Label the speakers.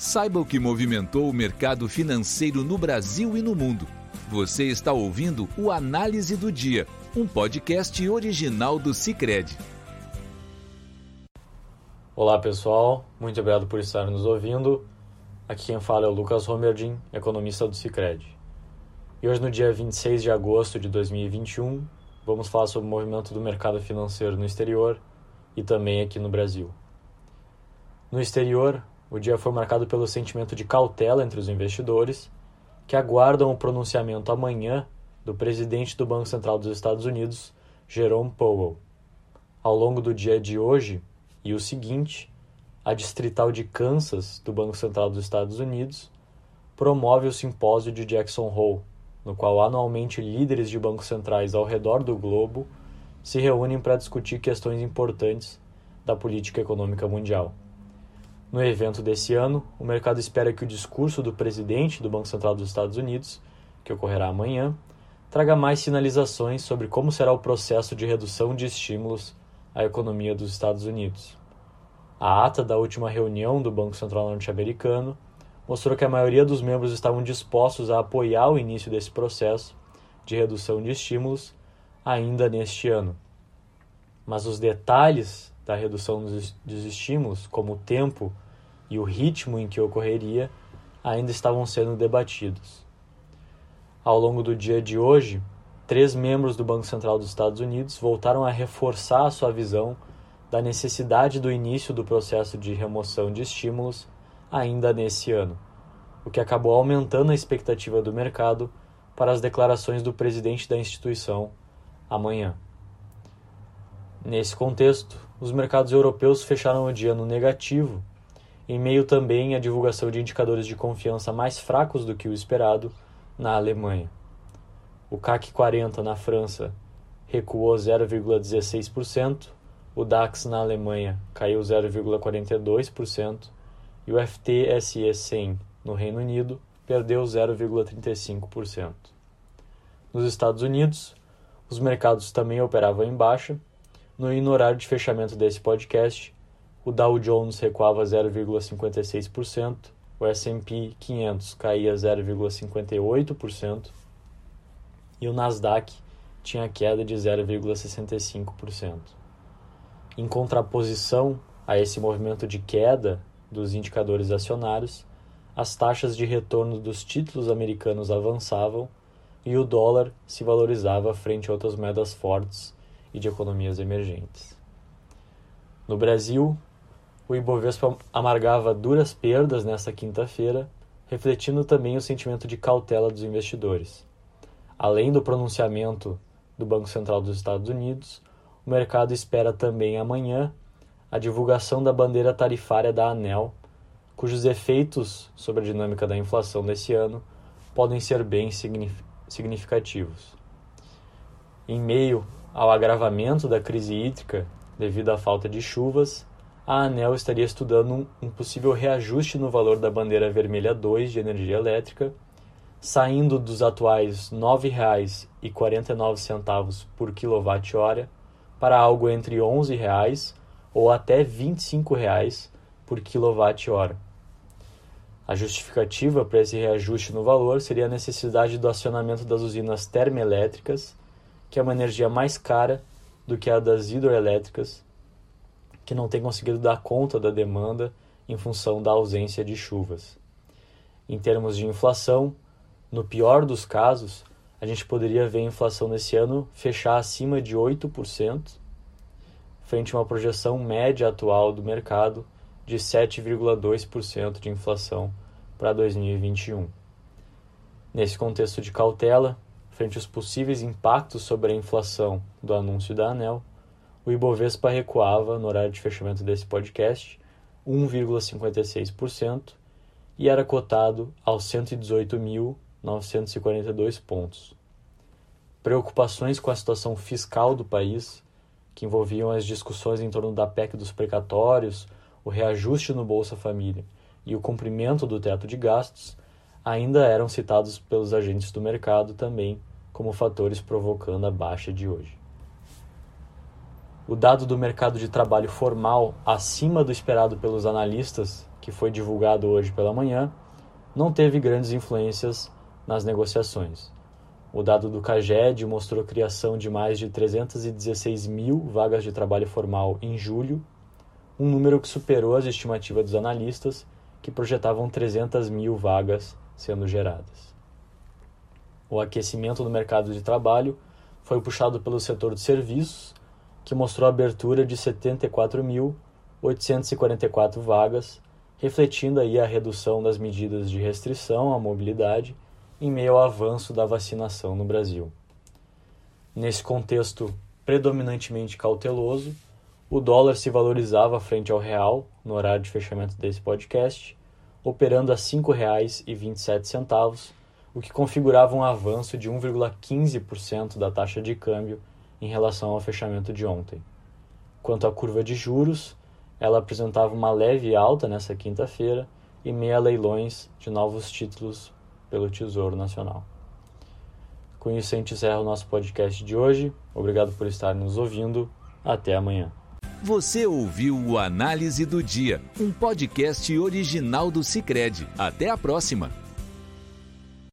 Speaker 1: Saiba o que movimentou o mercado financeiro no Brasil e no mundo. Você está ouvindo o Análise do Dia, um podcast original do Cicred.
Speaker 2: Olá pessoal, muito obrigado por estar nos ouvindo. Aqui quem fala é o Lucas Romerdin, economista do Cicred. E hoje, no dia 26 de agosto de 2021, vamos falar sobre o movimento do mercado financeiro no exterior e também aqui no Brasil. No exterior, o dia foi marcado pelo sentimento de cautela entre os investidores, que aguardam o pronunciamento amanhã do presidente do Banco Central dos Estados Unidos, Jerome Powell. Ao longo do dia de hoje e o seguinte, a Distrital de Kansas do Banco Central dos Estados Unidos promove o simpósio de Jackson Hole, no qual anualmente líderes de bancos centrais ao redor do globo se reúnem para discutir questões importantes da política econômica mundial. No evento desse ano, o mercado espera que o discurso do presidente do Banco Central dos Estados Unidos, que ocorrerá amanhã, traga mais sinalizações sobre como será o processo de redução de estímulos à economia dos Estados Unidos. A ata da última reunião do Banco Central norte-americano mostrou que a maioria dos membros estavam dispostos a apoiar o início desse processo de redução de estímulos ainda neste ano. Mas os detalhes da redução dos, dos estímulos, como o tempo e o ritmo em que ocorreria, ainda estavam sendo debatidos. Ao longo do dia de hoje, três membros do Banco Central dos Estados Unidos voltaram a reforçar a sua visão da necessidade do início do processo de remoção de estímulos ainda nesse ano, o que acabou aumentando a expectativa do mercado para as declarações do presidente da instituição amanhã. Nesse contexto, os mercados europeus fecharam o dia no negativo, em meio também à divulgação de indicadores de confiança mais fracos do que o esperado na Alemanha. O CAC 40 na França recuou 0,16%, o DAX na Alemanha caiu 0,42% e o FTSE 100 no Reino Unido perdeu 0,35%. Nos Estados Unidos, os mercados também operavam em baixa no, horário de fechamento desse podcast, o Dow Jones recuava 0,56%, o S&P 500 caía 0,58% e o Nasdaq tinha queda de 0,65%. Em contraposição a esse movimento de queda dos indicadores acionários, as taxas de retorno dos títulos americanos avançavam e o dólar se valorizava frente a outras moedas fortes e de economias emergentes. No Brasil, o Ibovespa amargava duras perdas nesta quinta-feira, refletindo também o sentimento de cautela dos investidores. Além do pronunciamento do Banco Central dos Estados Unidos, o mercado espera também amanhã a divulgação da bandeira tarifária da ANEL, cujos efeitos sobre a dinâmica da inflação desse ano podem ser bem significativos. Em meio ao agravamento da crise hídrica devido à falta de chuvas, a ANEL estaria estudando um possível reajuste no valor da bandeira vermelha 2 de energia elétrica, saindo dos atuais R$ 9,49 por quilowatt-hora para algo entre R$ 11,00 ou até R$ 25,00 por quilowatt-hora. A justificativa para esse reajuste no valor seria a necessidade do acionamento das usinas termoelétricas que é uma energia mais cara do que a das hidroelétricas, que não tem conseguido dar conta da demanda em função da ausência de chuvas. Em termos de inflação, no pior dos casos, a gente poderia ver a inflação nesse ano fechar acima de 8%, frente a uma projeção média atual do mercado de 7,2% de inflação para 2021. Nesse contexto de cautela, frente aos possíveis impactos sobre a inflação do anúncio da ANEL, o Ibovespa recuava, no horário de fechamento desse podcast, 1,56% e era cotado aos 118.942 pontos. Preocupações com a situação fiscal do país, que envolviam as discussões em torno da PEC dos precatórios, o reajuste no Bolsa Família e o cumprimento do teto de gastos, ainda eram citados pelos agentes do mercado também como fatores provocando a baixa de hoje. O dado do mercado de trabalho formal acima do esperado pelos analistas, que foi divulgado hoje pela manhã, não teve grandes influências nas negociações. O dado do CAGED mostrou criação de mais de 316 mil vagas de trabalho formal em julho, um número que superou as estimativas dos analistas, que projetavam 300 mil vagas sendo geradas. O aquecimento do mercado de trabalho foi puxado pelo setor de serviços, que mostrou a abertura de 74.844 vagas, refletindo aí a redução das medidas de restrição à mobilidade em meio ao avanço da vacinação no Brasil. Nesse contexto predominantemente cauteloso, o dólar se valorizava frente ao real no horário de fechamento desse podcast, operando a R$ 5,27, o que configurava um avanço de 1,15% da taxa de câmbio em relação ao fechamento de ontem. Quanto à curva de juros, ela apresentava uma leve alta nessa quinta-feira e meia leilões de novos títulos pelo Tesouro Nacional. Com isso, a gente encerra o nosso podcast de hoje. Obrigado por estar nos ouvindo. Até amanhã.
Speaker 1: Você ouviu o Análise do Dia, um podcast original do Cicred. Até a próxima!